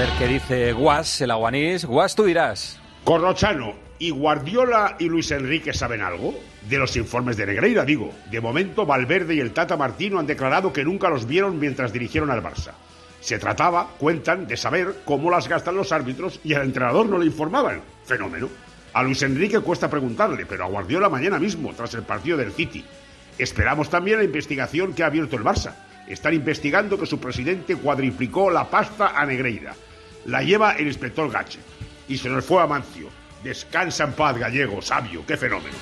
ver qué dice Guas, el aguanís. Guas, tú dirás. Corrochano, ¿y Guardiola y Luis Enrique saben algo? De los informes de Negreira, digo. De momento, Valverde y el Tata Martino han declarado que nunca los vieron mientras dirigieron al Barça. Se trataba, cuentan, de saber cómo las gastan los árbitros y al entrenador no le informaban. Fenómeno. A Luis Enrique cuesta preguntarle, pero a Guardiola mañana mismo, tras el partido del City. Esperamos también la investigación que ha abierto el Barça. Están investigando que su presidente cuadriplicó la pasta a Negreira. La lleva el inspector Gache. Y se nos fue a Mancio. Descansa en paz, gallego, sabio, qué fenómeno.